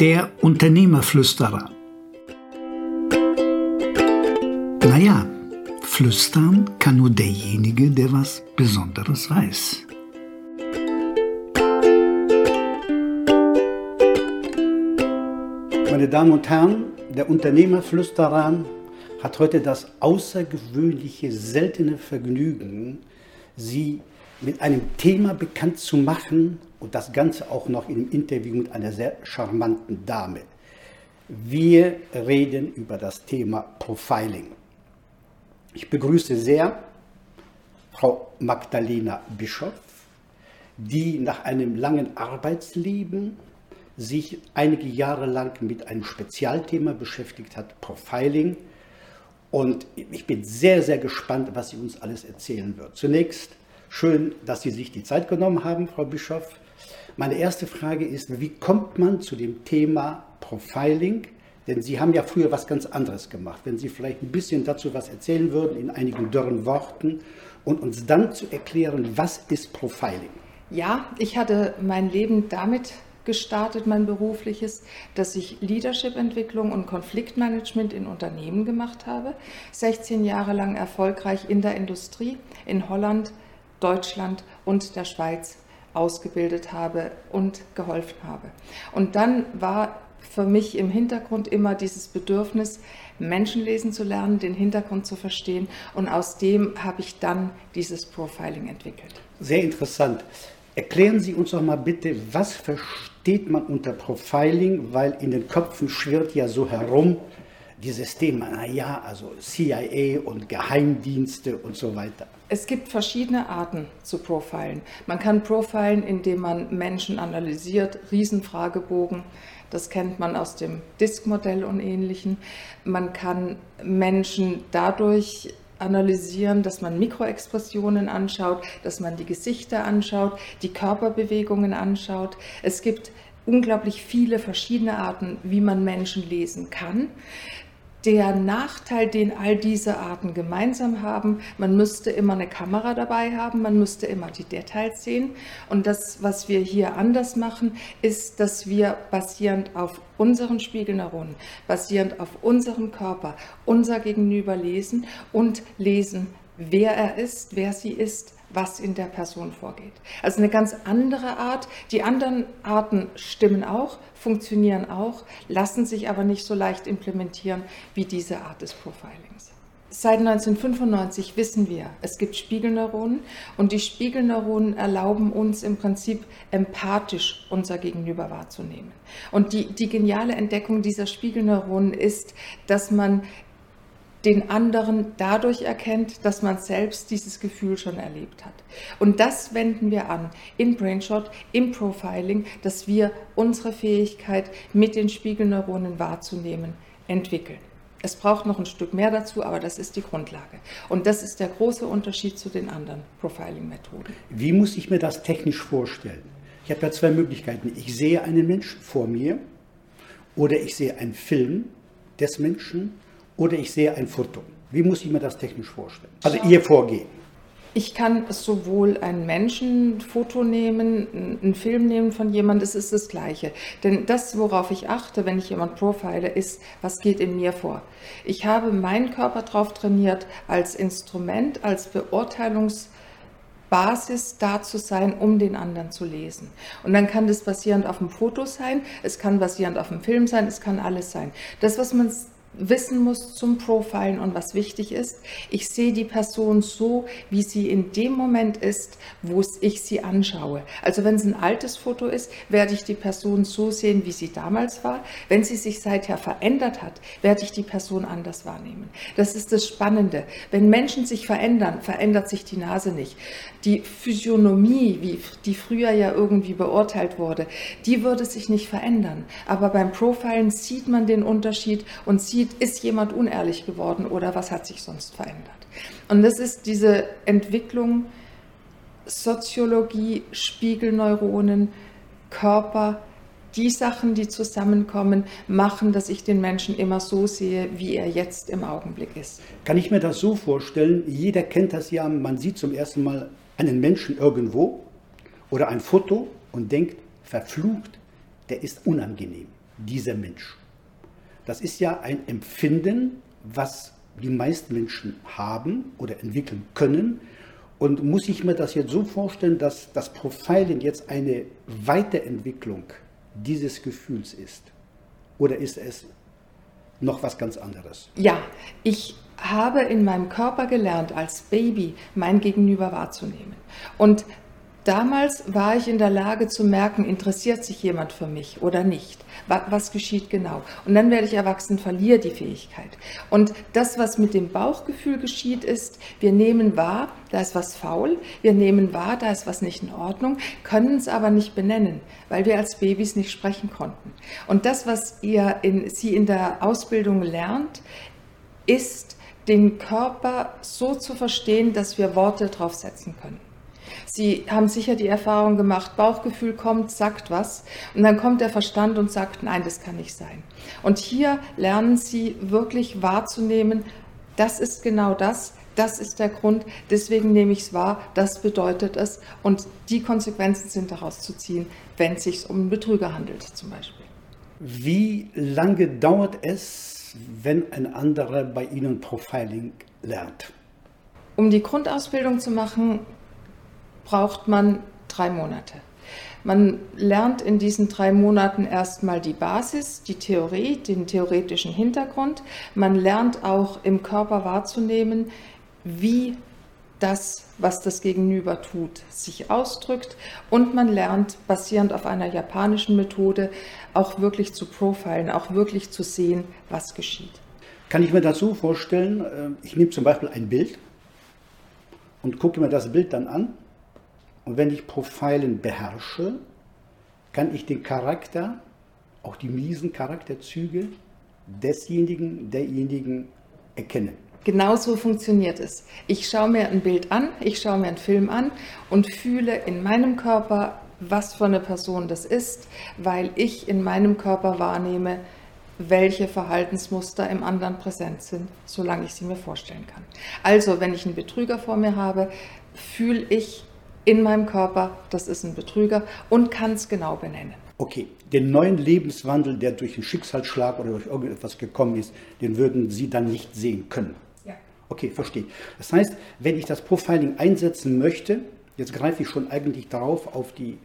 Der Unternehmerflüsterer. Naja, flüstern kann nur derjenige, der was Besonderes weiß. Meine Damen und Herren, der Unternehmerflüsterer hat heute das außergewöhnliche, seltene Vergnügen, Sie mit einem Thema bekannt zu machen und das Ganze auch noch in einem Interview mit einer sehr charmanten Dame. Wir reden über das Thema Profiling. Ich begrüße sehr Frau Magdalena Bischoff, die nach einem langen Arbeitsleben sich einige Jahre lang mit einem Spezialthema beschäftigt hat, Profiling. Und ich bin sehr, sehr gespannt, was sie uns alles erzählen wird. Zunächst schön, dass Sie sich die Zeit genommen haben, Frau Bischoff. Meine erste Frage ist, wie kommt man zu dem Thema Profiling? Denn Sie haben ja früher was ganz anderes gemacht. Wenn Sie vielleicht ein bisschen dazu was erzählen würden, in einigen dürren Worten, und uns dann zu erklären, was ist Profiling? Ja, ich hatte mein Leben damit gestartet, mein berufliches, dass ich Leadership-Entwicklung und Konfliktmanagement in Unternehmen gemacht habe. 16 Jahre lang erfolgreich in der Industrie, in Holland, Deutschland und der Schweiz ausgebildet habe und geholfen habe. Und dann war für mich im Hintergrund immer dieses Bedürfnis, Menschen lesen zu lernen, den Hintergrund zu verstehen. Und aus dem habe ich dann dieses Profiling entwickelt. Sehr interessant. Erklären Sie uns doch mal bitte, was versteht man unter Profiling, weil in den Köpfen schwirrt ja so herum dieses Thema, naja, also CIA und Geheimdienste und so weiter. Es gibt verschiedene Arten zu profilen. Man kann profilen, indem man Menschen analysiert, Riesenfragebogen, das kennt man aus dem Disk-Modell und ähnlichen. Man kann Menschen dadurch analysieren, dass man Mikroexpressionen anschaut, dass man die Gesichter anschaut, die Körperbewegungen anschaut. Es gibt unglaublich viele verschiedene Arten, wie man Menschen lesen kann. Der Nachteil, den all diese Arten gemeinsam haben, man müsste immer eine Kamera dabei haben, man müsste immer die Details sehen. Und das, was wir hier anders machen, ist, dass wir basierend auf unseren Spiegelneuronen, basierend auf unserem Körper, unser Gegenüber lesen und lesen, wer er ist, wer sie ist, was in der Person vorgeht. Also eine ganz andere Art. Die anderen Arten stimmen auch, funktionieren auch, lassen sich aber nicht so leicht implementieren wie diese Art des Profilings. Seit 1995 wissen wir, es gibt Spiegelneuronen und die Spiegelneuronen erlauben uns im Prinzip empathisch unser Gegenüber wahrzunehmen. Und die, die geniale Entdeckung dieser Spiegelneuronen ist, dass man den anderen dadurch erkennt, dass man selbst dieses Gefühl schon erlebt hat. Und das wenden wir an in Brainshot, im Profiling, dass wir unsere Fähigkeit mit den Spiegelneuronen wahrzunehmen entwickeln. Es braucht noch ein Stück mehr dazu, aber das ist die Grundlage. Und das ist der große Unterschied zu den anderen Profiling-Methoden. Wie muss ich mir das technisch vorstellen? Ich habe ja zwei Möglichkeiten. Ich sehe einen Menschen vor mir oder ich sehe einen Film des Menschen oder ich sehe ein Foto. Wie muss ich mir das technisch vorstellen? Also Ihr Vorgehen. Ich kann sowohl ein Menschenfoto nehmen, einen Film nehmen von jemandem, das ist das Gleiche. Denn das, worauf ich achte, wenn ich jemand profile, ist, was geht in mir vor. Ich habe meinen Körper darauf trainiert, als Instrument, als Beurteilungs- Basis da zu sein, um den anderen zu lesen. Und dann kann das basierend auf dem Foto sein, es kann basierend auf dem Film sein, es kann alles sein. Das, was man wissen muss zum Profilen und was wichtig ist. Ich sehe die Person so, wie sie in dem Moment ist, wo ich sie anschaue. Also wenn es ein altes Foto ist, werde ich die Person so sehen, wie sie damals war. Wenn sie sich seither verändert hat, werde ich die Person anders wahrnehmen. Das ist das Spannende. Wenn Menschen sich verändern, verändert sich die Nase nicht. Die Physiognomie, wie die früher ja irgendwie beurteilt wurde, die würde sich nicht verändern. Aber beim Profilen sieht man den Unterschied und sieht, sieht, ist jemand unehrlich geworden oder was hat sich sonst verändert. Und das ist diese Entwicklung Soziologie, Spiegelneuronen, Körper, die Sachen, die zusammenkommen, machen, dass ich den Menschen immer so sehe, wie er jetzt im Augenblick ist. Kann ich mir das so vorstellen? Jeder kennt das ja, man sieht zum ersten Mal einen Menschen irgendwo oder ein Foto und denkt, verflucht, der ist unangenehm. dieser Mensch. Das ist ja ein Empfinden, was die meisten Menschen haben oder entwickeln können. Und muss ich mir das jetzt so vorstellen, dass das Profiling jetzt eine Weiterentwicklung dieses Gefühls ist? Oder ist es noch was ganz anderes? Ja, ich habe in meinem Körper gelernt, als Baby mein Gegenüber wahrzunehmen. Und Damals war ich in der Lage zu merken, interessiert sich jemand für mich oder nicht. Was geschieht genau? Und dann werde ich erwachsen, verliere die Fähigkeit. Und das, was mit dem Bauchgefühl geschieht, ist, wir nehmen wahr, da ist was faul, wir nehmen wahr, da ist was nicht in Ordnung, können es aber nicht benennen, weil wir als Babys nicht sprechen konnten. Und das, was ihr in, sie in der Ausbildung lernt, ist, den Körper so zu verstehen, dass wir Worte drauf setzen können. Sie haben sicher die Erfahrung gemacht, Bauchgefühl kommt, sagt was und dann kommt der Verstand und sagt, nein, das kann nicht sein. Und hier lernen Sie wirklich wahrzunehmen, das ist genau das, das ist der Grund, deswegen nehme ich es wahr, das bedeutet es und die Konsequenzen sind daraus zu ziehen, wenn es sich um einen Betrüger handelt zum Beispiel. Wie lange dauert es, wenn ein anderer bei Ihnen Profiling lernt? Um die Grundausbildung zu machen, braucht man drei Monate. Man lernt in diesen drei Monaten erstmal die Basis, die Theorie, den theoretischen Hintergrund. Man lernt auch im Körper wahrzunehmen, wie das, was das Gegenüber tut, sich ausdrückt. Und man lernt, basierend auf einer japanischen Methode, auch wirklich zu profilen, auch wirklich zu sehen, was geschieht. Kann ich mir so vorstellen, äh, ich nehme zum Beispiel ein Bild und gucke mir das Bild dann an und wenn ich Profilen beherrsche, kann ich den Charakter, auch die miesen Charakterzüge desjenigen, derjenigen erkennen. Genauso funktioniert es. Ich schaue mir ein Bild an, ich schaue mir einen Film an und fühle in meinem Körper, was für eine Person das ist, weil ich in meinem Körper wahrnehme, welche Verhaltensmuster im anderen präsent sind, solange ich sie mir vorstellen kann. Also, wenn ich einen Betrüger vor mir habe, fühle ich in meinem Körper, das ist ein Betrüger und kann es genau benennen. Okay, den neuen Lebenswandel, der durch einen Schicksalsschlag oder durch irgendetwas gekommen ist, den würden Sie dann nicht sehen können. Ja. Okay, verstehe. Das heißt, wenn ich das Profiling einsetzen möchte, jetzt greife ich schon eigentlich darauf auf die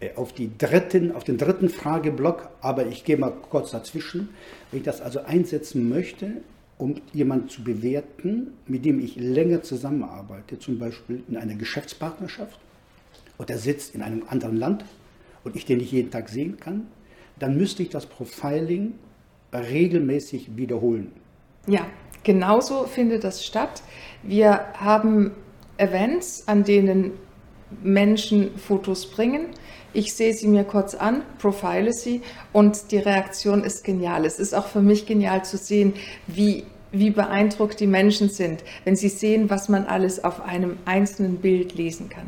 äh, auf, die dritten, auf den dritten Frageblock, aber ich gehe mal kurz dazwischen. Wenn ich das also einsetzen möchte, um jemanden zu bewerten, mit dem ich länger zusammenarbeite, zum Beispiel in einer Geschäftspartnerschaft, und er sitzt in einem anderen Land und ich den nicht jeden Tag sehen kann, dann müsste ich das Profiling regelmäßig wiederholen. Ja, genauso findet das statt. Wir haben Events, an denen Menschen Fotos bringen. Ich sehe sie mir kurz an, profile sie und die Reaktion ist genial. Es ist auch für mich genial zu sehen, wie, wie beeindruckt die Menschen sind, wenn sie sehen, was man alles auf einem einzelnen Bild lesen kann.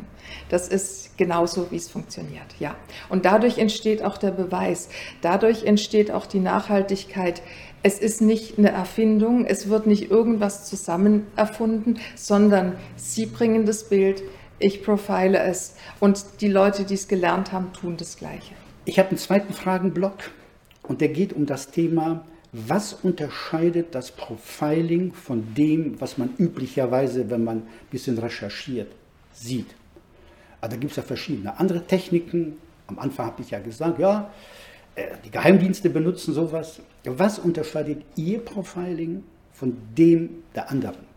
Das ist genauso, wie es funktioniert, ja. Und dadurch entsteht auch der Beweis, dadurch entsteht auch die Nachhaltigkeit. Es ist nicht eine Erfindung, es wird nicht irgendwas zusammen erfunden, sondern Sie bringen das Bild, ich profile es und die Leute, die es gelernt haben, tun das Gleiche. Ich habe einen zweiten Fragenblock und der geht um das Thema, was unterscheidet das Profiling von dem, was man üblicherweise, wenn man ein bisschen recherchiert, sieht. Also da gibt es ja verschiedene andere Techniken. Am Anfang habe ich ja gesagt, ja, äh, die Geheimdienste benutzen sowas. Was unterscheidet Ihr Profiling von dem der anderen?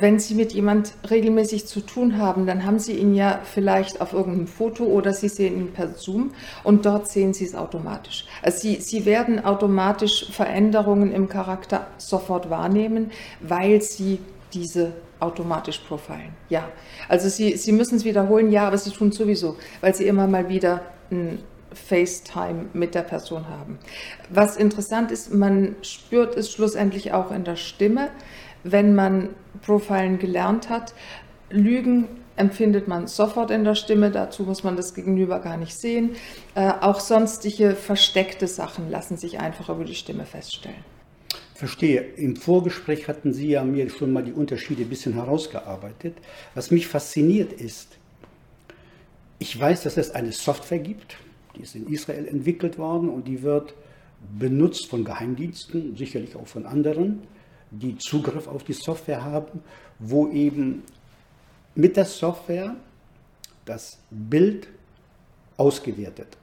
Wenn Sie mit jemand regelmäßig zu tun haben, dann haben Sie ihn ja vielleicht auf irgendeinem Foto oder Sie sehen ihn per Zoom und dort sehen Sie es automatisch. Also Sie, Sie werden automatisch Veränderungen im Charakter sofort wahrnehmen, weil Sie diese automatisch profilen. Ja, also Sie, Sie müssen es wiederholen, ja, aber Sie tun es sowieso, weil Sie immer mal wieder ein FaceTime mit der Person haben. Was interessant ist, man spürt es schlussendlich auch in der Stimme wenn man Profilen gelernt hat. Lügen empfindet man sofort in der Stimme, dazu muss man das Gegenüber gar nicht sehen. Äh, auch sonstige versteckte Sachen lassen sich einfach über die Stimme feststellen. Verstehe. Im Vorgespräch hatten Sie ja mir schon mal die Unterschiede ein bisschen herausgearbeitet. Was mich fasziniert ist, ich weiß, dass es eine Software gibt, die ist in Israel entwickelt worden und die wird benutzt von Geheimdiensten, sicherlich auch von anderen, die Zugriff auf die Software haben, wo eben mit der Software das Bild ausgewertet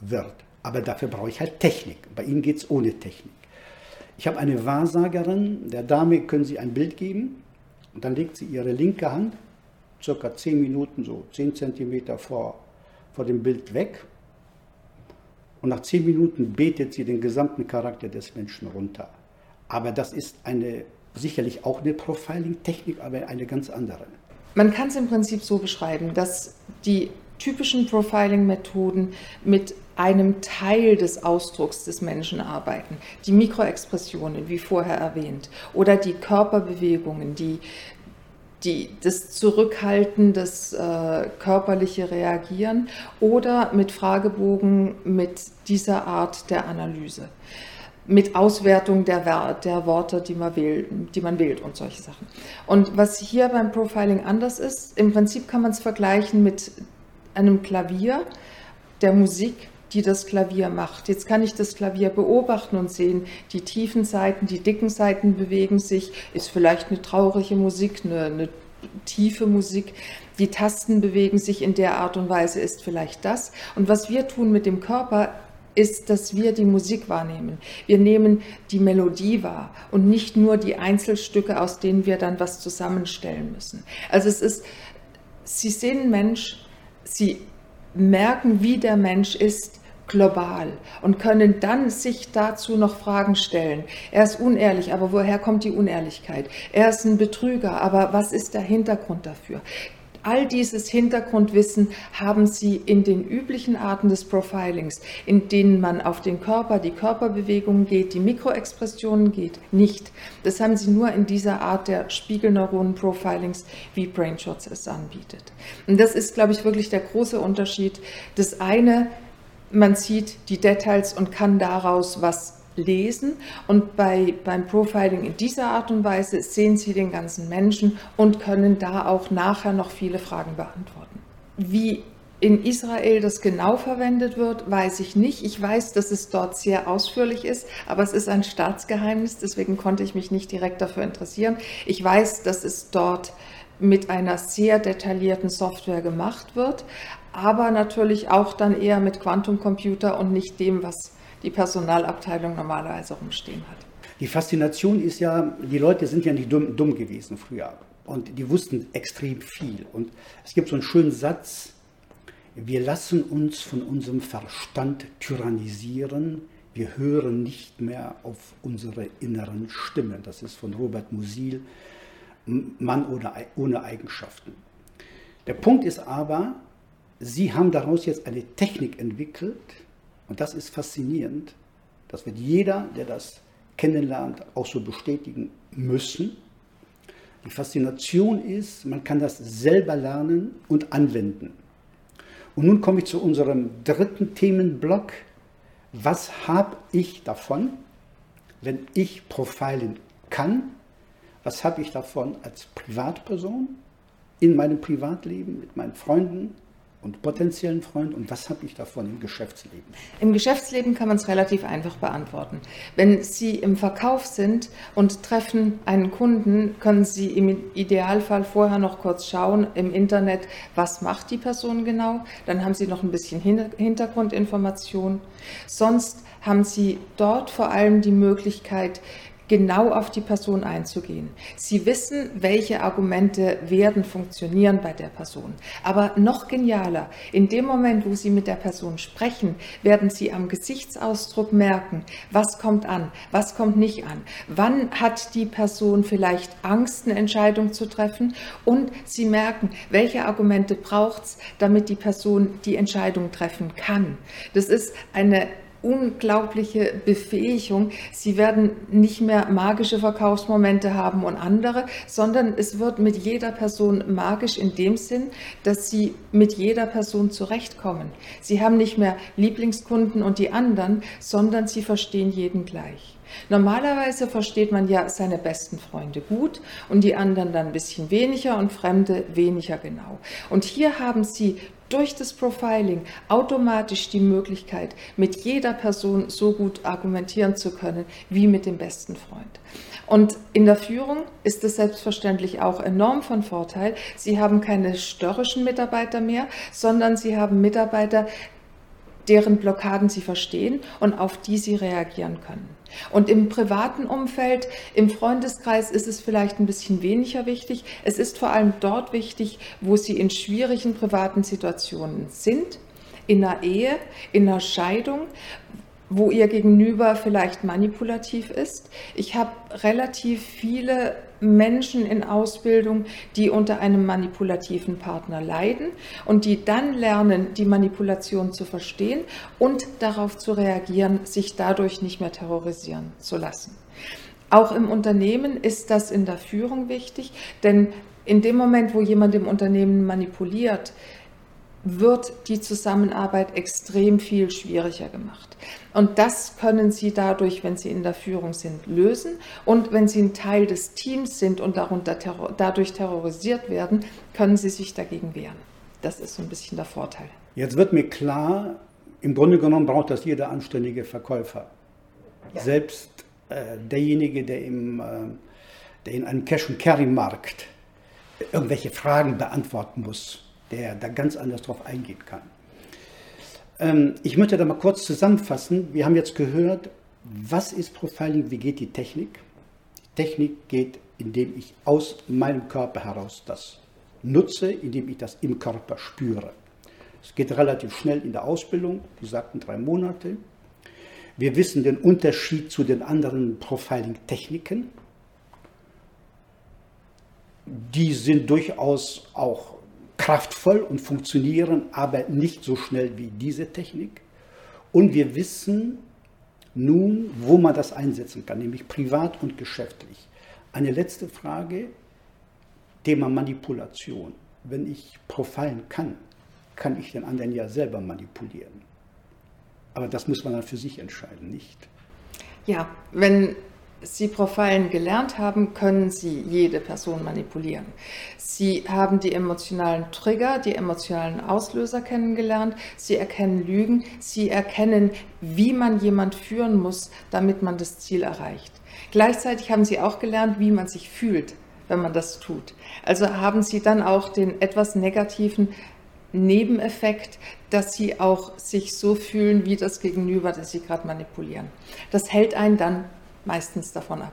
wird. Aber dafür brauche ich halt Technik. Bei Ihnen geht es ohne Technik. Ich habe eine Wahrsagerin, der Dame können Sie ein Bild geben und dann legt sie ihre linke Hand circa 10 Minuten, so 10 Zentimeter vor, vor dem Bild weg und nach 10 Minuten betet sie den gesamten Charakter des Menschen runter. Aber das ist eine sicherlich auch eine Profiling-Technik, aber eine ganz andere. Man kann es im Prinzip so beschreiben, dass die typischen Profiling-Methoden mit einem Teil des Ausdrucks des Menschen arbeiten. Die Mikroexpressionen, wie vorher erwähnt, oder die Körperbewegungen, die, die, das Zurückhalten, das äh, körperliche Reagieren oder mit Fragebogen mit dieser Art der Analyse mit Auswertung der, der Worte, die man, wählt, die man wählt und solche Sachen. Und was hier beim Profiling anders ist, im Prinzip kann man es vergleichen mit einem Klavier, der Musik, die das Klavier macht. Jetzt kann ich das Klavier beobachten und sehen, die tiefen Seiten, die dicken Seiten bewegen sich, ist vielleicht eine traurige Musik, eine, eine tiefe Musik. Die Tasten bewegen sich in der Art und Weise, ist vielleicht das. Und was wir tun mit dem Körper, ist, dass wir die Musik wahrnehmen. Wir nehmen die Melodie wahr und nicht nur die Einzelstücke, aus denen wir dann was zusammenstellen müssen. Also es ist, Sie sehen Mensch, Sie merken, wie der Mensch ist, global und können dann sich dazu noch Fragen stellen. Er ist unehrlich, aber woher kommt die Unehrlichkeit? Er ist ein Betrüger, aber was ist der Hintergrund dafür? All dieses Hintergrundwissen haben Sie in den üblichen Arten des Profilings, in denen man auf den Körper, die Körperbewegungen geht, die Mikroexpressionen geht, nicht. Das haben Sie nur in dieser Art der Spiegelneuronen-Profilings, wie Brainshots es anbietet. Und das ist, glaube ich, wirklich der große Unterschied. Das eine, man sieht die Details und kann daraus was lesen. Und bei, beim Profiling in dieser Art und Weise sehen Sie den ganzen Menschen und können da auch nachher noch viele Fragen beantworten. Wie in Israel das genau verwendet wird, weiß ich nicht. Ich weiß, dass es dort sehr ausführlich ist, aber es ist ein Staatsgeheimnis, deswegen konnte ich mich nicht direkt dafür interessieren. Ich weiß, dass es dort mit einer sehr detaillierten Software gemacht wird, aber natürlich auch dann eher mit Quantumcomputer und nicht dem, was die Personalabteilung normalerweise rumstehen hat. Die Faszination ist ja, die Leute sind ja nicht dumm, dumm gewesen früher und die wussten extrem viel. Und es gibt so einen schönen Satz, wir lassen uns von unserem Verstand tyrannisieren, wir hören nicht mehr auf unsere inneren Stimmen. Das ist von Robert Musil, Mann ohne, ohne Eigenschaften. Der Punkt ist aber, Sie haben daraus jetzt eine Technik entwickelt, und das ist faszinierend. Das wird jeder, der das kennenlernt, auch so bestätigen müssen. Die Faszination ist, man kann das selber lernen und anwenden. Und nun komme ich zu unserem dritten Themenblock. Was habe ich davon, wenn ich profilen kann? Was habe ich davon als Privatperson in meinem Privatleben mit meinen Freunden, und potenziellen Freund und was habe ich davon im Geschäftsleben? Im Geschäftsleben kann man es relativ einfach beantworten. Wenn Sie im Verkauf sind und treffen einen Kunden, können Sie im Idealfall vorher noch kurz schauen im Internet, was macht die Person genau. Dann haben Sie noch ein bisschen Hintergrundinformation. Sonst haben Sie dort vor allem die Möglichkeit, genau auf die Person einzugehen. Sie wissen, welche Argumente werden funktionieren bei der Person. Aber noch genialer, in dem Moment, wo Sie mit der Person sprechen, werden Sie am Gesichtsausdruck merken, was kommt an, was kommt nicht an, wann hat die Person vielleicht Angst, eine Entscheidung zu treffen und Sie merken, welche Argumente braucht es, damit die Person die Entscheidung treffen kann. Das ist eine unglaubliche Befähigung. Sie werden nicht mehr magische Verkaufsmomente haben und andere, sondern es wird mit jeder Person magisch in dem Sinn, dass sie mit jeder Person zurechtkommen. Sie haben nicht mehr Lieblingskunden und die anderen, sondern sie verstehen jeden gleich. Normalerweise versteht man ja seine besten Freunde gut und die anderen dann ein bisschen weniger und Fremde weniger genau. Und hier haben Sie durch das Profiling automatisch die Möglichkeit, mit jeder Person so gut argumentieren zu können wie mit dem besten Freund. Und in der Führung ist es selbstverständlich auch enorm von Vorteil. Sie haben keine störrischen Mitarbeiter mehr, sondern Sie haben Mitarbeiter, deren Blockaden Sie verstehen und auf die Sie reagieren können. Und im privaten Umfeld, im Freundeskreis ist es vielleicht ein bisschen weniger wichtig. Es ist vor allem dort wichtig, wo Sie in schwierigen privaten Situationen sind, in einer Ehe, in einer Scheidung, wo ihr Gegenüber vielleicht manipulativ ist. Ich habe relativ viele Menschen in Ausbildung, die unter einem manipulativen Partner leiden und die dann lernen, die Manipulation zu verstehen und darauf zu reagieren, sich dadurch nicht mehr terrorisieren zu lassen. Auch im Unternehmen ist das in der Führung wichtig, denn in dem Moment, wo jemand im Unternehmen manipuliert, wird die Zusammenarbeit extrem viel schwieriger gemacht. Und das können Sie dadurch, wenn Sie in der Führung sind, lösen. Und wenn Sie ein Teil des Teams sind und darunter terror dadurch terrorisiert werden, können Sie sich dagegen wehren. Das ist so ein bisschen der Vorteil. Jetzt wird mir klar, im Grunde genommen braucht das jeder anständige Verkäufer. Ja. Selbst äh, derjenige, der, im, äh, der in einem Cash-and-Carry-Markt irgendwelche Fragen beantworten muss der da ganz anders drauf eingehen kann. Ähm, ich möchte da mal kurz zusammenfassen. Wir haben jetzt gehört, was ist Profiling, wie geht die Technik? Die Technik geht, indem ich aus meinem Körper heraus das nutze, indem ich das im Körper spüre. Es geht relativ schnell in der Ausbildung, die sagten drei Monate. Wir wissen den Unterschied zu den anderen Profiling-Techniken. Die sind durchaus auch kraftvoll und funktionieren, aber nicht so schnell wie diese Technik. Und wir wissen nun, wo man das einsetzen kann, nämlich privat und geschäftlich. Eine letzte Frage, Thema Manipulation. Wenn ich profilen kann, kann ich den anderen ja selber manipulieren. Aber das muss man dann für sich entscheiden, nicht? Ja, wenn Sie Profilen gelernt haben, können Sie jede Person manipulieren. Sie haben die emotionalen Trigger, die emotionalen Auslöser kennengelernt. Sie erkennen Lügen. Sie erkennen, wie man jemand führen muss, damit man das Ziel erreicht. Gleichzeitig haben Sie auch gelernt, wie man sich fühlt, wenn man das tut. Also haben Sie dann auch den etwas negativen Nebeneffekt, dass sie auch sich so fühlen wie das Gegenüber, das sie gerade manipulieren. Das hält einen dann meistens davon ab.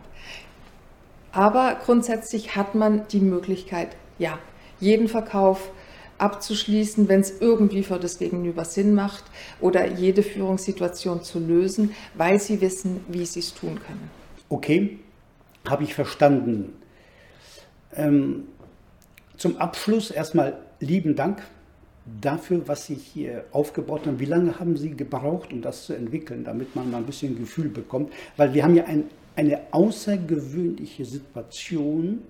Aber grundsätzlich hat man die Möglichkeit, ja, jeden Verkauf abzuschließen, wenn es irgendwie für das Gegenüber Sinn macht oder jede Führungssituation zu lösen, weil sie wissen, wie sie es tun können. Okay, habe ich verstanden. Ähm, zum Abschluss erstmal lieben Dank dafür, was Sie hier aufgebaut haben. Wie lange haben Sie gebraucht, um das zu entwickeln, damit man mal ein bisschen Gefühl bekommt? Weil wir haben ja ein, eine außergewöhnliche Situation,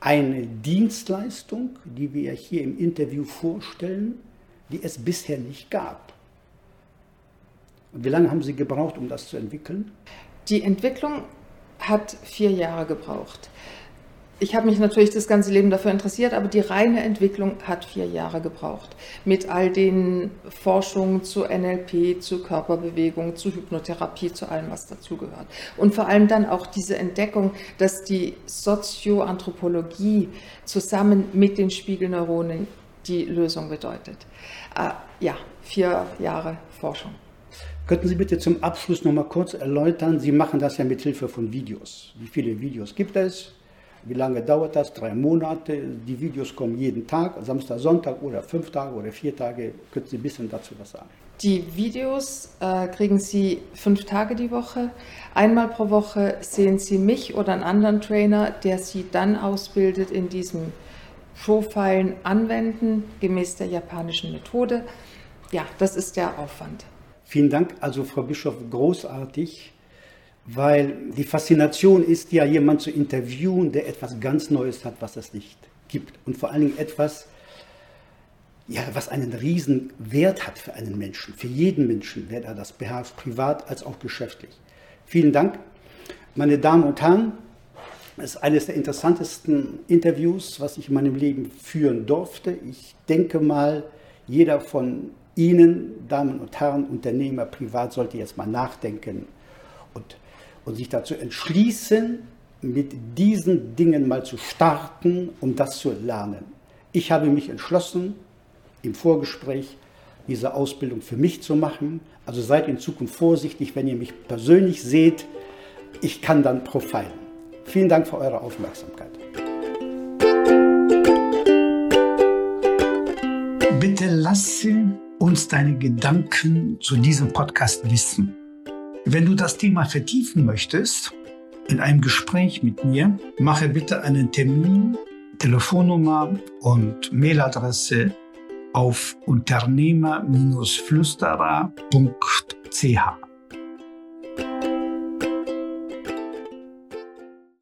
eine Dienstleistung, die wir hier im Interview vorstellen, die es bisher nicht gab. Und wie lange haben Sie gebraucht, um das zu entwickeln? Die Entwicklung hat vier Jahre gebraucht ich habe mich natürlich das ganze Leben dafür interessiert, aber die reine Entwicklung hat vier Jahre gebraucht. Mit all den Forschungen zu NLP, zu Körperbewegung, zu Hypnotherapie, zu allem, was dazugehört. Und vor allem dann auch diese Entdeckung, dass die Sozioanthropologie zusammen mit den Spiegelneuronen die Lösung bedeutet. Äh, ja, vier Jahre Forschung. Könnten Sie bitte zum Abschluss noch mal kurz erläutern? Sie machen das ja mit Hilfe von Videos. Wie viele Videos gibt es? Wie lange dauert das? Drei Monate. Die Videos kommen jeden Tag, Samstag, Sonntag oder fünf Tage oder vier Tage. Können Sie ein bisschen dazu was sagen? Die Videos äh, kriegen Sie fünf Tage die Woche. Einmal pro Woche sehen Sie mich oder einen anderen Trainer, der Sie dann ausbildet in diesem Profilen anwenden, gemäß der japanischen Methode. Ja, das ist der Aufwand. Vielen Dank, also Frau Bischof, großartig weil die Faszination ist ja, jemanden zu interviewen, der etwas ganz Neues hat, was es nicht gibt. Und vor allen Dingen etwas, ja, was einen riesen Wert hat für einen Menschen, für jeden Menschen, der er das beherrscht, privat als auch geschäftlich. Vielen Dank, meine Damen und Herren. Es ist eines der interessantesten Interviews, was ich in meinem Leben führen durfte. Ich denke mal, Jeder von Ihnen, Damen und Herren, Unternehmer, privat, sollte jetzt mal nachdenken und, und sich dazu entschließen, mit diesen Dingen mal zu starten, um das zu lernen. Ich habe mich entschlossen, im Vorgespräch diese Ausbildung für mich zu machen. Also seid in Zukunft vorsichtig, wenn ihr mich persönlich seht. Ich kann dann profilen. Vielen Dank für eure Aufmerksamkeit. Bitte lasse uns deine Gedanken zu diesem Podcast wissen. Wenn du das Thema vertiefen möchtest, in einem Gespräch mit mir, mache bitte einen Termin, Telefonnummer und Mailadresse auf unternehmer-flüsterer.ch.